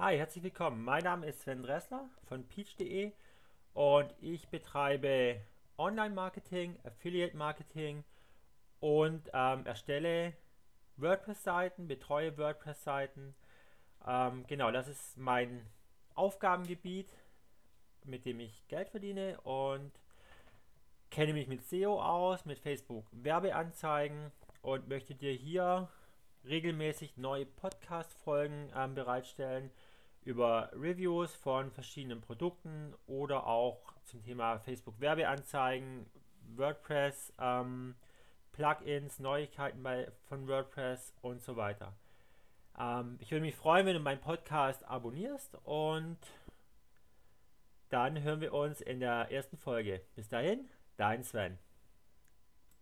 Hi, herzlich willkommen. Mein Name ist Sven Dressler von peach.de und ich betreibe Online-Marketing, Affiliate-Marketing und ähm, erstelle WordPress-Seiten, betreue WordPress-Seiten. Ähm, genau, das ist mein Aufgabengebiet, mit dem ich Geld verdiene und kenne mich mit SEO aus, mit Facebook Werbeanzeigen und möchte dir hier regelmäßig neue Podcast-Folgen ähm, bereitstellen über Reviews von verschiedenen Produkten oder auch zum Thema Facebook Werbeanzeigen, WordPress, ähm, Plugins, Neuigkeiten bei, von WordPress und so weiter. Ähm, ich würde mich freuen, wenn du meinen Podcast abonnierst und dann hören wir uns in der ersten Folge. Bis dahin, dein Sven.